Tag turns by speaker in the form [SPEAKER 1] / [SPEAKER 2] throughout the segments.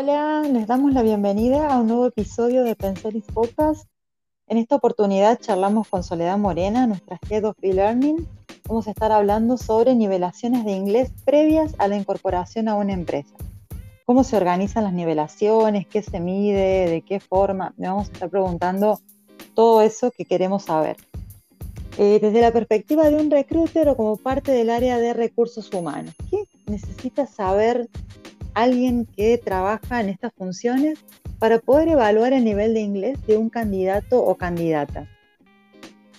[SPEAKER 1] Hola, les damos la bienvenida a un nuevo episodio de Pensaris Podcast. En esta oportunidad charlamos con Soledad Morena, nuestra Head of E-Learning. Vamos a estar hablando sobre nivelaciones de inglés previas a la incorporación a una empresa. Cómo se organizan las nivelaciones, qué se mide, de qué forma. Le vamos a estar preguntando todo eso que queremos saber. Eh, desde la perspectiva de un recruiter o como parte del área de recursos humanos, ¿qué necesita saber alguien que trabaja en estas funciones para poder evaluar el nivel de inglés de un candidato o candidata.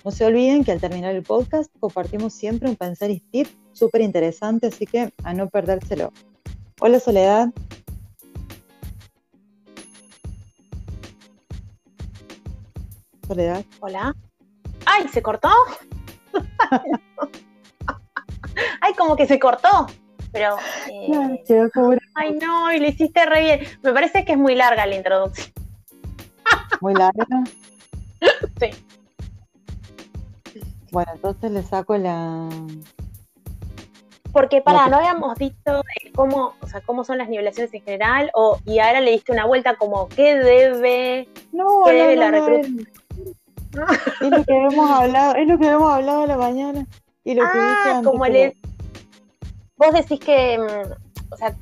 [SPEAKER 1] No se olviden que al terminar el podcast compartimos siempre un pensar y tip súper interesante, así que a no perdérselo. Hola Soledad.
[SPEAKER 2] Soledad. Hola. ¡Ay, se cortó! ¡Ay, como que se cortó! pero... Eh, ay, no, y le hiciste re bien. Me parece que es muy larga la introducción.
[SPEAKER 1] ¿Muy larga?
[SPEAKER 2] sí.
[SPEAKER 1] Bueno, entonces le saco la...
[SPEAKER 2] Porque para, no habíamos dicho cómo, o sea, cómo son las nivelaciones en general, o y ahora le diste una vuelta como qué debe,
[SPEAKER 1] no, qué debe la. Es lo que hemos hablado, es lo que hemos hablado a la mañana. Y lo que
[SPEAKER 2] ah, como el, vos decís que, mm, o sea,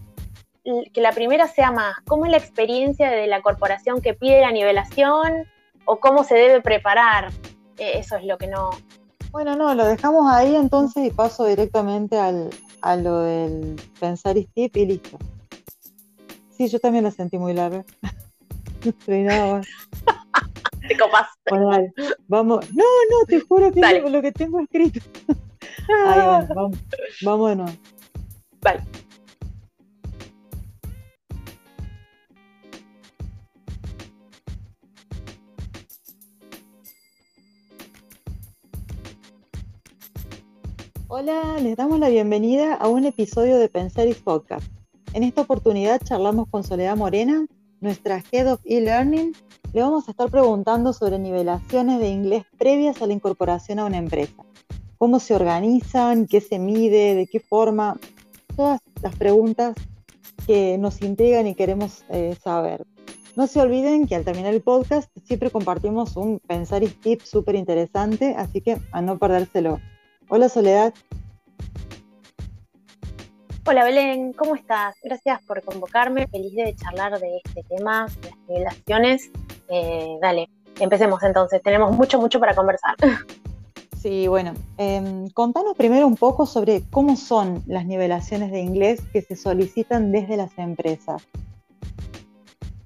[SPEAKER 2] que la primera sea más, ¿cómo es la experiencia de la corporación que pide la nivelación o cómo se debe preparar? E, eso es lo que no...
[SPEAKER 1] Bueno, no, lo dejamos ahí entonces y paso directamente al, a lo del pensar y tip y listo. Sí, yo también la sentí muy larga.
[SPEAKER 2] no. Te copaste.
[SPEAKER 1] Bueno, dale, vamos. No, no, te juro que lo que tengo escrito. Ahí va, vamos, vamos de nuevo.
[SPEAKER 2] Vale.
[SPEAKER 1] Hola, les damos la bienvenida a un episodio de Pensaris Podcast. En esta oportunidad charlamos con Soledad Morena, nuestra Head of E-Learning. Le vamos a estar preguntando sobre nivelaciones de inglés previas a la incorporación a una empresa. ¿Cómo se organizan? ¿Qué se mide? ¿De qué forma? todas las preguntas que nos intrigan y queremos eh, saber. No se olviden que al terminar el podcast siempre compartimos un pensar y tip súper interesante, así que a no perdérselo. Hola Soledad.
[SPEAKER 2] Hola Belén, ¿cómo estás? Gracias por convocarme, feliz de charlar de este tema, de las revelaciones. Eh, dale, empecemos entonces, tenemos mucho, mucho para conversar.
[SPEAKER 1] Sí, bueno, em, contanos primero un poco sobre cómo son las nivelaciones de inglés que se solicitan desde las empresas.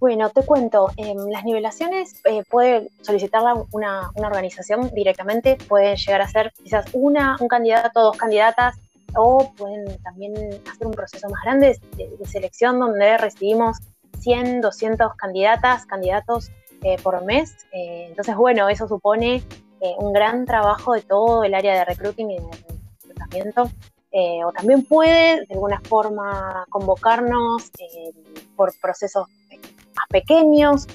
[SPEAKER 2] Bueno, te cuento, em, las nivelaciones eh, puede solicitarla una, organización directamente, pueden llegar a ser quizás una, un candidato, dos candidatas, o pueden también hacer un proceso más grande de, selección donde recibimos 100, 200 candidatas, candidatos eh, por mes. Eh, entonces, bueno, eso supone eh, un gran trabajo de todo el área de recruiting y de reclutamiento. O también puede de alguna forma convocarnos por procesos pequeños,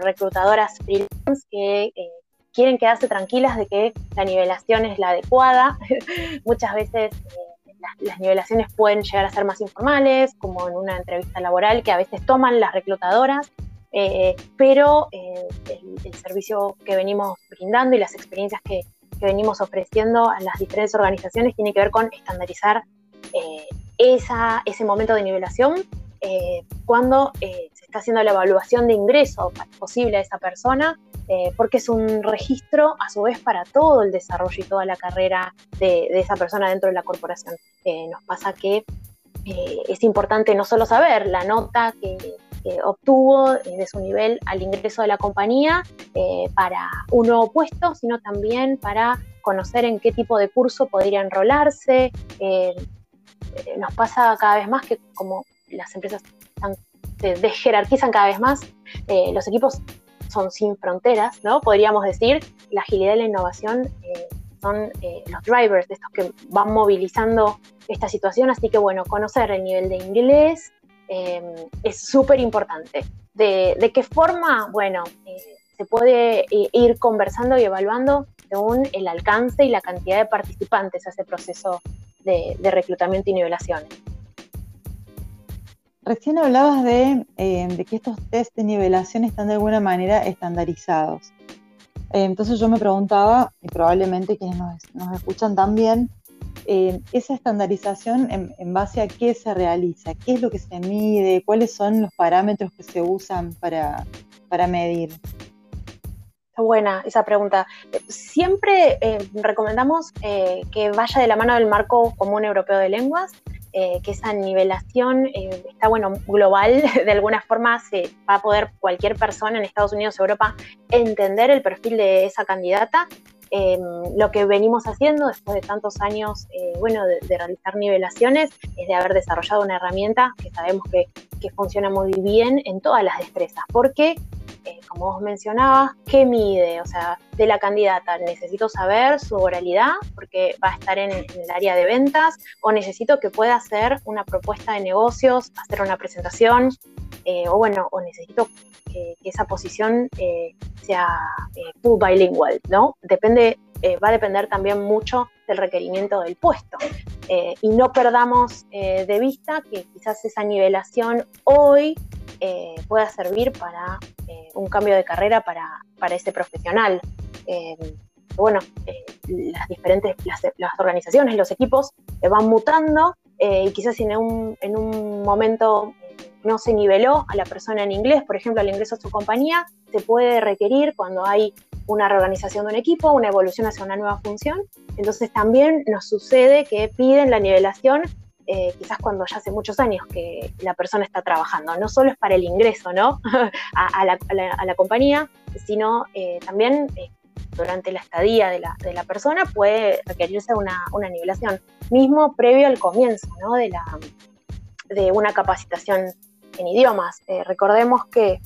[SPEAKER 2] reclutadoras freelance que quieren quedarse tranquilas de que la nivelación es la adecuada. Muchas veces las, nivelaciones pueden llegar a ser más informales, como en una entrevista laboral que a veces toman las reclutadoras eh, pero eh, el, servicio que venimos brindando y las experiencias que, venimos ofreciendo a las diferentes organizaciones tiene que ver con estandarizar eh, esa, ese momento de nivelación cuando está haciendo la evaluación de ingreso posible a esa persona, porque es un registro a su vez para todo el desarrollo y toda la carrera de, esa persona dentro de la corporación. nos pasa que es importante no solo saber la nota que obtuvo de su nivel al ingreso de la compañía eh, para un nuevo puesto, sino también para conocer en qué tipo de curso podría enrolarse. Eh, eh, nos pasa cada vez más que como las empresas se desjerarquizan cada vez más, los equipos son sin fronteras, ¿no? Podríamos decir, la agilidad y la innovación son los drivers de estos que van movilizando esta situación, así que bueno, conocer el nivel de inglés, Em, es súper importante. De, qué forma? Bueno, eh, se puede ir conversando y evaluando según el alcance y la cantidad de participantes a ese proceso de, reclutamiento y nivelación.
[SPEAKER 1] Recién hablabas de, que estos test de nivelación están de alguna manera estandarizados. entonces yo me preguntaba, y probablemente quienes nos, escuchan también, esa estandarización en, base a qué se realiza, qué es lo que se mide, cuáles son los parámetros que se usan para, para medir.
[SPEAKER 2] Está buena esa pregunta. Siempre eh, recomendamos eh, que vaya de la mano del marco común europeo de lenguas, eh, que esa nivelación está bueno global, de alguna forma se va a poder cualquier persona en Estados Unidos Europa entender el perfil de esa candidata. Em, lo que venimos haciendo después de tantos años bueno, de, realizar nivelaciones es de haber desarrollado una herramienta que sabemos que, que funciona muy bien en todas las destrezas, porque eh, como vos mencionabas, ¿qué mide? O sea, de la candidata, necesito saber su oralidad porque va a estar en, el área de ventas o necesito que pueda hacer una propuesta de negocios, hacer una presentación eh, o bueno, o necesito que, esa posición eh, sea full bilingual, ¿no? Depende, va a depender también mucho del requerimiento del puesto. y no perdamos de vista que quizás esa nivelación hoy eh, pueda servir para eh, un cambio de carrera para, para ese profesional. Eh, bueno, las diferentes las, organizaciones, los equipos van mutando y quizás en un, en un momento no se niveló a la persona en inglés, por ejemplo, al ingreso a su compañía, se puede requerir cuando hay una reorganización de un equipo, una evolución hacia una nueva función. Entonces también nos sucede que piden la nivelación eh, quizás cuando ya hace muchos años que la persona está trabajando. No solo es para el ingreso ¿no? a, la, compañía, sino eh, también eh, durante la estadía de la, de la, persona puede requerirse una, una nivelación, mismo previo al comienzo ¿no? de, la, de una capacitación en idiomas. recordemos que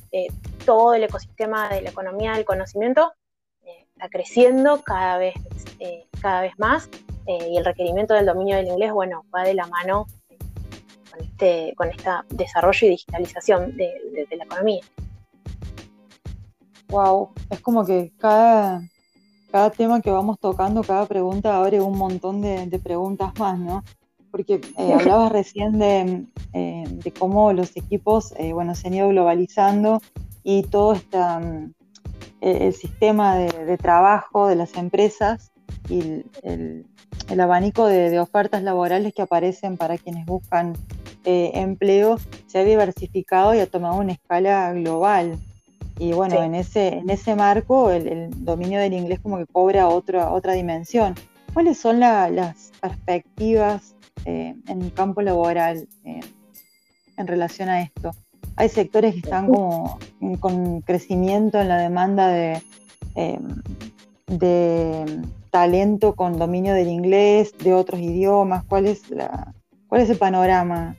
[SPEAKER 2] todo el ecosistema de la economía del conocimiento está creciendo cada vez, cada vez más eh, y el requerimiento del dominio del inglés, bueno, va de la mano con este, con este desarrollo y digitalización de, la economía.
[SPEAKER 1] Wow, es como que cada, cada tema que vamos tocando, cada pregunta abre un montón de, preguntas más, ¿no? Porque eh, hablabas recién de, eh, de, cómo los equipos, bueno, se han ido globalizando y todo este, el sistema de, trabajo de las empresas y el, el abanico de, ofertas laborales que aparecen para quienes buscan eh, empleo se ha diversificado y ha tomado una escala global. Y bueno, en, ese, en ese marco el, dominio del inglés como que cobra otra, otra dimensión. ¿Cuáles son las perspectivas eh, en el campo laboral eh, en relación a esto? Hay sectores que están como con crecimiento en la demanda de, de talento con dominio del inglés, de otros idiomas? ¿Cuál es, cuál es el panorama,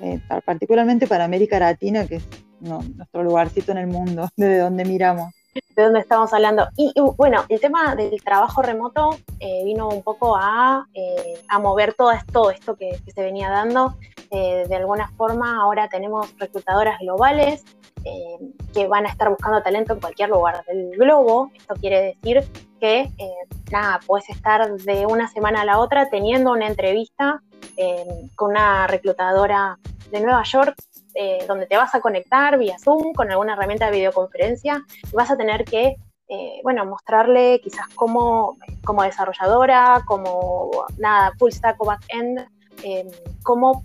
[SPEAKER 1] eh, particularmente para América Latina, que es nuestro lugarcito en el mundo, desde donde miramos?
[SPEAKER 2] de dónde estamos hablando. Y, bueno, el tema del trabajo remoto eh, vino un poco a, eh, a mover todo esto, esto que, se venía dando. de alguna forma, ahora tenemos reclutadoras globales que van a estar buscando talento en cualquier lugar del globo. Esto quiere decir que, eh, nada, puedes estar de una semana a la otra teniendo una entrevista eh, con una reclutadora de Nueva York, eh, donde te vas a conectar vía Zoom con alguna herramienta de videoconferencia y vas a tener que, bueno, mostrarle quizás como, como desarrolladora, como, nada, full stack o back-end, cómo,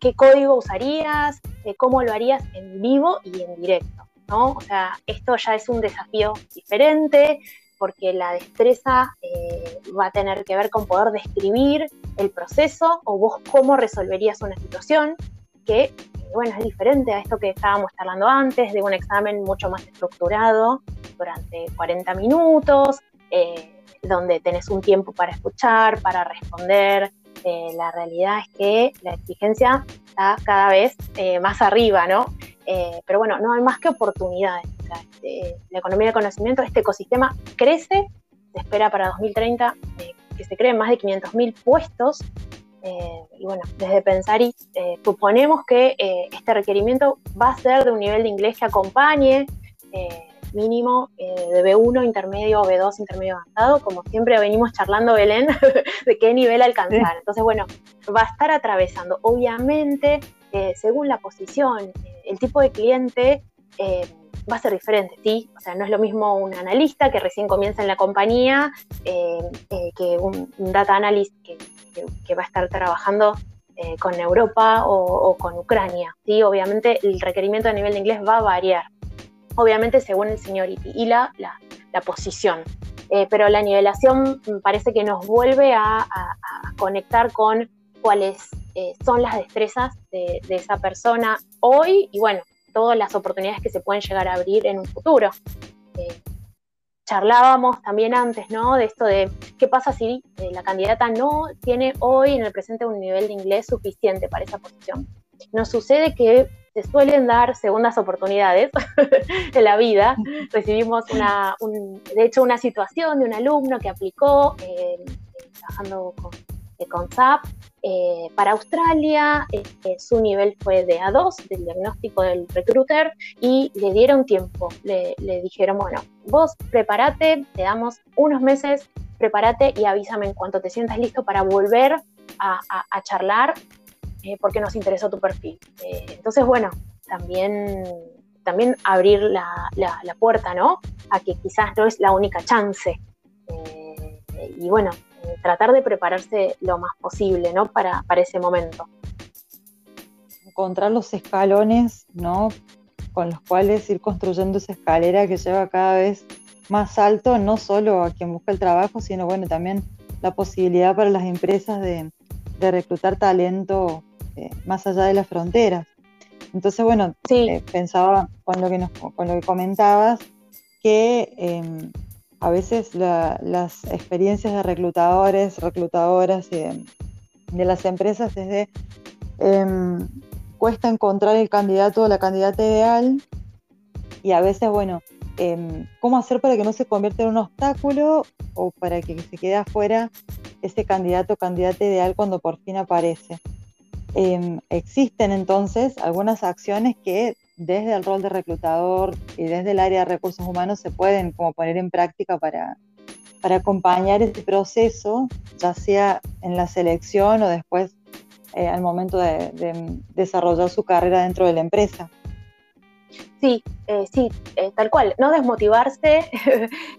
[SPEAKER 2] qué código usarías, cómo lo harías en vivo y en directo. ¿no? O sea, esto ya es un desafío diferente, porque la destreza eh, va a tener que ver con poder describir el proceso o vos cómo resolverías una situación que, eh, bueno, es diferente a esto que estábamos hablando antes, de un examen mucho más estructurado durante 40 minutos, eh, donde tenés un tiempo para escuchar, para responder. la realidad es que la exigencia está cada vez más arriba, ¿no? pero bueno, no hay más que oportunidades. Este, la economía del conocimiento, este ecosistema crece, se espera para 2030 eh, que se creen más de 500.000 puestos. Eh, y bueno, desde Pensari eh, suponemos que este requerimiento va a ser de un nivel de inglés que acompañe mínimo de B1 intermedio o B2 intermedio avanzado, como siempre venimos charlando, Belén, de qué nivel alcanzar. Entonces, bueno, va a estar atravesando. Obviamente, eh, según la posición, el tipo de cliente, va a ser diferente, ¿sí? O sea, no es lo mismo un analista que recién comienza en la compañía que un, data analyst que, va a estar trabajando con Europa o, con Ucrania, ¿sí? Obviamente el requerimiento a nivel de inglés va a variar, obviamente según el seniority y la, la posición. Eh, pero la nivelación parece que nos vuelve a, conectar con cuáles eh, son las destrezas de, esa persona hoy y bueno, todas las oportunidades que se pueden llegar a abrir en un futuro. Eh, charlábamos también antes, ¿no? De esto de qué pasa si la candidata no tiene hoy en el presente un nivel de inglés suficiente para esa posición. Nos sucede que se suelen dar segundas oportunidades en la vida. Recibimos una, de hecho, una situación de un alumno que aplicó eh, trabajando con, eh, con SAP eh, para Australia. su nivel fue de A2 del diagnóstico del recruiter y le dieron tiempo. Le, dijeron, bueno, vos prepárate, te damos unos meses, prepárate y avísame en cuanto te sientas listo para volver a, charlar eh, porque nos interesó tu perfil. Eh, entonces, bueno, también, también abrir la, puerta, ¿no? A que quizás no es la única chance. Eh, y bueno, tratar de prepararse lo más posible, ¿no? Para, para ese momento.
[SPEAKER 1] Encontrar los escalones, ¿no? Con los cuales ir construyendo esa escalera que lleva cada vez más alto, no solo a quien busca el trabajo, sino bueno, también la posibilidad para las empresas de, de reclutar talento eh, más allá de las fronteras. Entonces, bueno, eh, pensaba con lo, que con lo que comentabas que em, a veces las experiencias de reclutadores, reclutadoras de, las empresas es de em, cuesta encontrar el candidato o la candidata ideal y a veces, bueno, em, ¿cómo hacer para que no se convierta en un obstáculo o para que se quede afuera ese candidato o candidata ideal cuando por fin aparece? Em, existen entonces algunas acciones que desde el rol de reclutador y desde el área de recursos humanos se pueden como poner en práctica para, para acompañar este proceso, ya sea en la selección o después eh, al momento de desarrollar su carrera dentro de la empresa.
[SPEAKER 2] Sí, eh, sí, eh, tal cual. No desmotivarse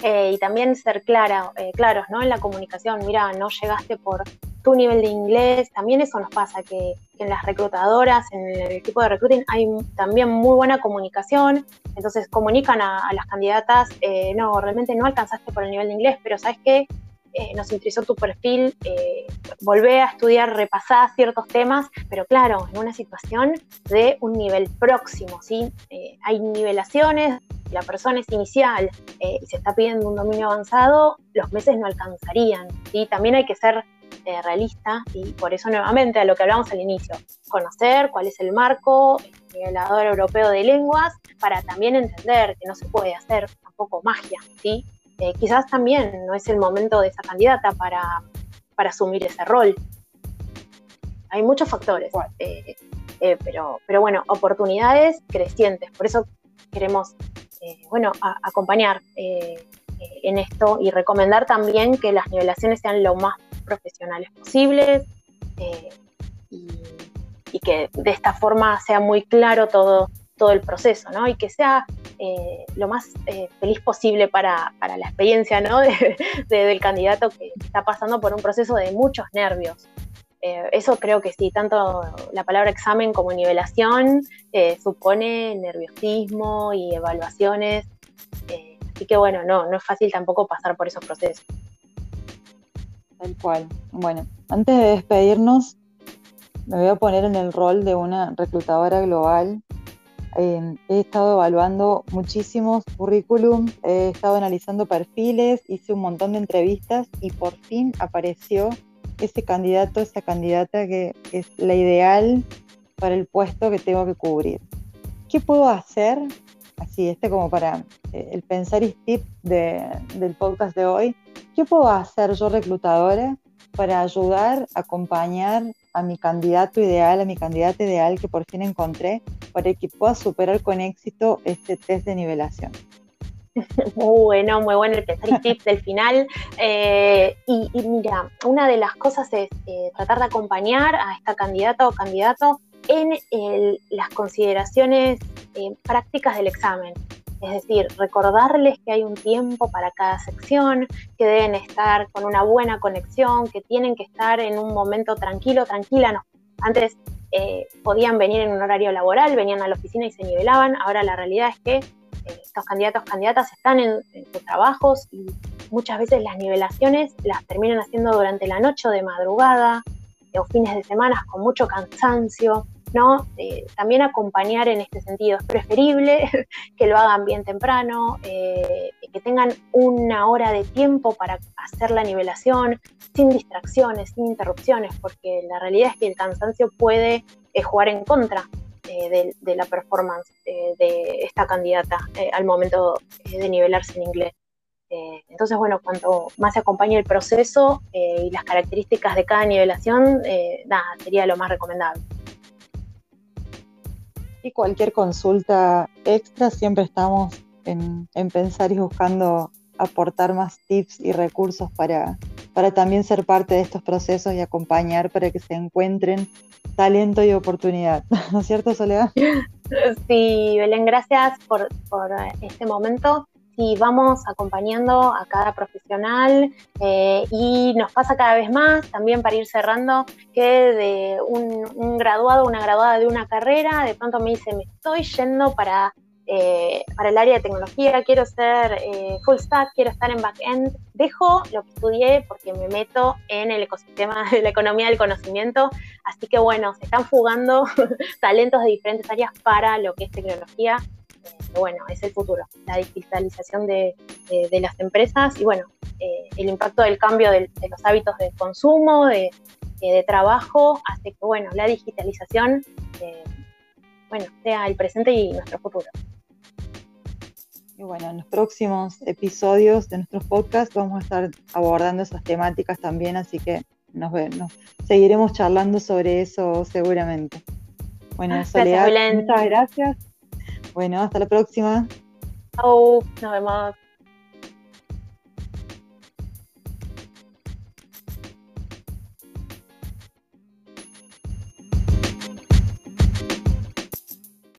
[SPEAKER 2] y también ser clara, claros ¿no? en la comunicación. Mira, no llegaste por tu nivel de inglés. También eso nos pasa, que, en las reclutadoras, en el equipo de recruiting, hay también muy buena comunicación. Entonces comunican a, las candidatas, no, realmente no alcanzaste por el nivel de inglés, pero ¿sabes qué? Eh, nos interesó tu perfil, eh, volvé a estudiar, repasar ciertos temas, pero claro, en una situación de un nivel próximo, ¿sí? Eh, hay nivelaciones, la persona es inicial y se está pidiendo un dominio avanzado, los meses no alcanzarían, ¿sí? También hay que ser realista y por eso nuevamente a lo que hablamos al inicio, conocer cuál es el marco, el nivelador europeo de lenguas, para también entender que no se puede hacer tampoco magia, ¿sí? Eh, quizás también no es el momento de esa candidata para, asumir ese rol. Hay muchos factores, eh, eh, pero, pero bueno, oportunidades crecientes. Por eso queremos bueno, acompañar en esto y recomendar también que las nivelaciones sean lo más profesionales posibles y, y, que de esta forma sea muy claro todo, todo el proceso, ¿no? Y que sea eh, lo más eh, feliz posible para, la experiencia, ¿no? del candidato que está pasando por un proceso de muchos nervios. Eh, eso creo que sí, tanto la palabra examen como nivelación supone nerviosismo y evaluaciones. así que bueno, no, no es fácil tampoco pasar por esos procesos.
[SPEAKER 1] Tal cual. Bueno, antes de despedirnos, me voy a poner en el rol de una reclutadora global he estado evaluando muchísimos currículums, he estado analizando perfiles, hice un montón de entrevistas y por fin apareció ese candidato, esa candidata que es la ideal para el puesto que tengo que cubrir. ¿Qué puedo hacer? Así, este como para eh, el pensar y tip del podcast de hoy. ¿Qué puedo hacer yo reclutadora para ayudar, acompañar a mi candidato ideal, a mi candidata ideal que por fin encontré, para que pueda superar con éxito este test de nivelación.
[SPEAKER 2] Muy bueno, muy bueno el tercer tip del final. Eh, y, mira, una de las cosas es eh, tratar de acompañar a esta candidata o candidato en las consideraciones eh, prácticas del examen. Es decir, recordarles que hay un tiempo para cada sección, que deben estar con una buena conexión, que tienen que estar en un momento tranquilo, tranquila. Antes eh, podían venir en un horario laboral, venían a la oficina y se nivelaban. Ahora la realidad es que eh, estos candidatos, candidatas están en, sus trabajos y muchas veces las nivelaciones las terminan haciendo durante la noche de madrugada o fines de semana con mucho cansancio. ¿No? Eh, también acompañar en este sentido. Es preferible que lo hagan bien temprano, eh, que tengan una hora de tiempo para hacer la nivelación, sin distracciones, sin interrupciones, porque la realidad es que el cansancio puede eh, jugar en contra de, de, la performance de esta candidata al momento de nivelarse en inglés. entonces, bueno, cuanto más se acompañe el proceso y las características de cada nivelación, nada, sería lo más recomendable.
[SPEAKER 1] Y cualquier consulta extra, siempre estamos en, pensar y buscando aportar más tips y recursos para, para también ser parte de estos procesos y acompañar para que se encuentren talento y oportunidad. ¿No es cierto, Soledad?
[SPEAKER 2] Sí, Belén, gracias por, por este momento y vamos acompañando a cada profesional eh, y nos pasa cada vez más, también para ir cerrando, que de un, graduado, una graduada de una carrera, de pronto me dice, me estoy yendo para, eh, para el área de tecnología, quiero ser eh, full stack, quiero estar en back-end, dejo lo que estudié porque me meto en el ecosistema de la economía del conocimiento, así que bueno, se están fugando talentos de diferentes áreas para lo que es tecnología bueno, es el futuro, la digitalización de, las empresas y bueno, eh, el impacto del cambio de, los hábitos de consumo, de, trabajo, hace que bueno, la digitalización eh, bueno, sea el presente y nuestro futuro.
[SPEAKER 1] Y bueno, en los próximos episodios de nuestros podcasts vamos a estar abordando esas temáticas también, así que nos, nos seguiremos charlando sobre eso seguramente. Bueno, Soledad, muchas gracias bueno, hasta la próxima.
[SPEAKER 2] Chao, nos vemos.